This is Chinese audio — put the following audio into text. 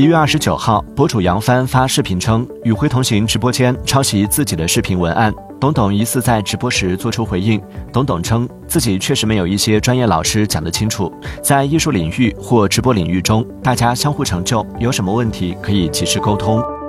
一月二十九号博主杨帆发视频称与辉同行直播间抄袭自己的视频文案。董董疑似在直播时做出回应董董称自己确实没有一些专业老师讲得清楚在艺术领域或直播领域中大家相互成就有什么问题可以及时沟通。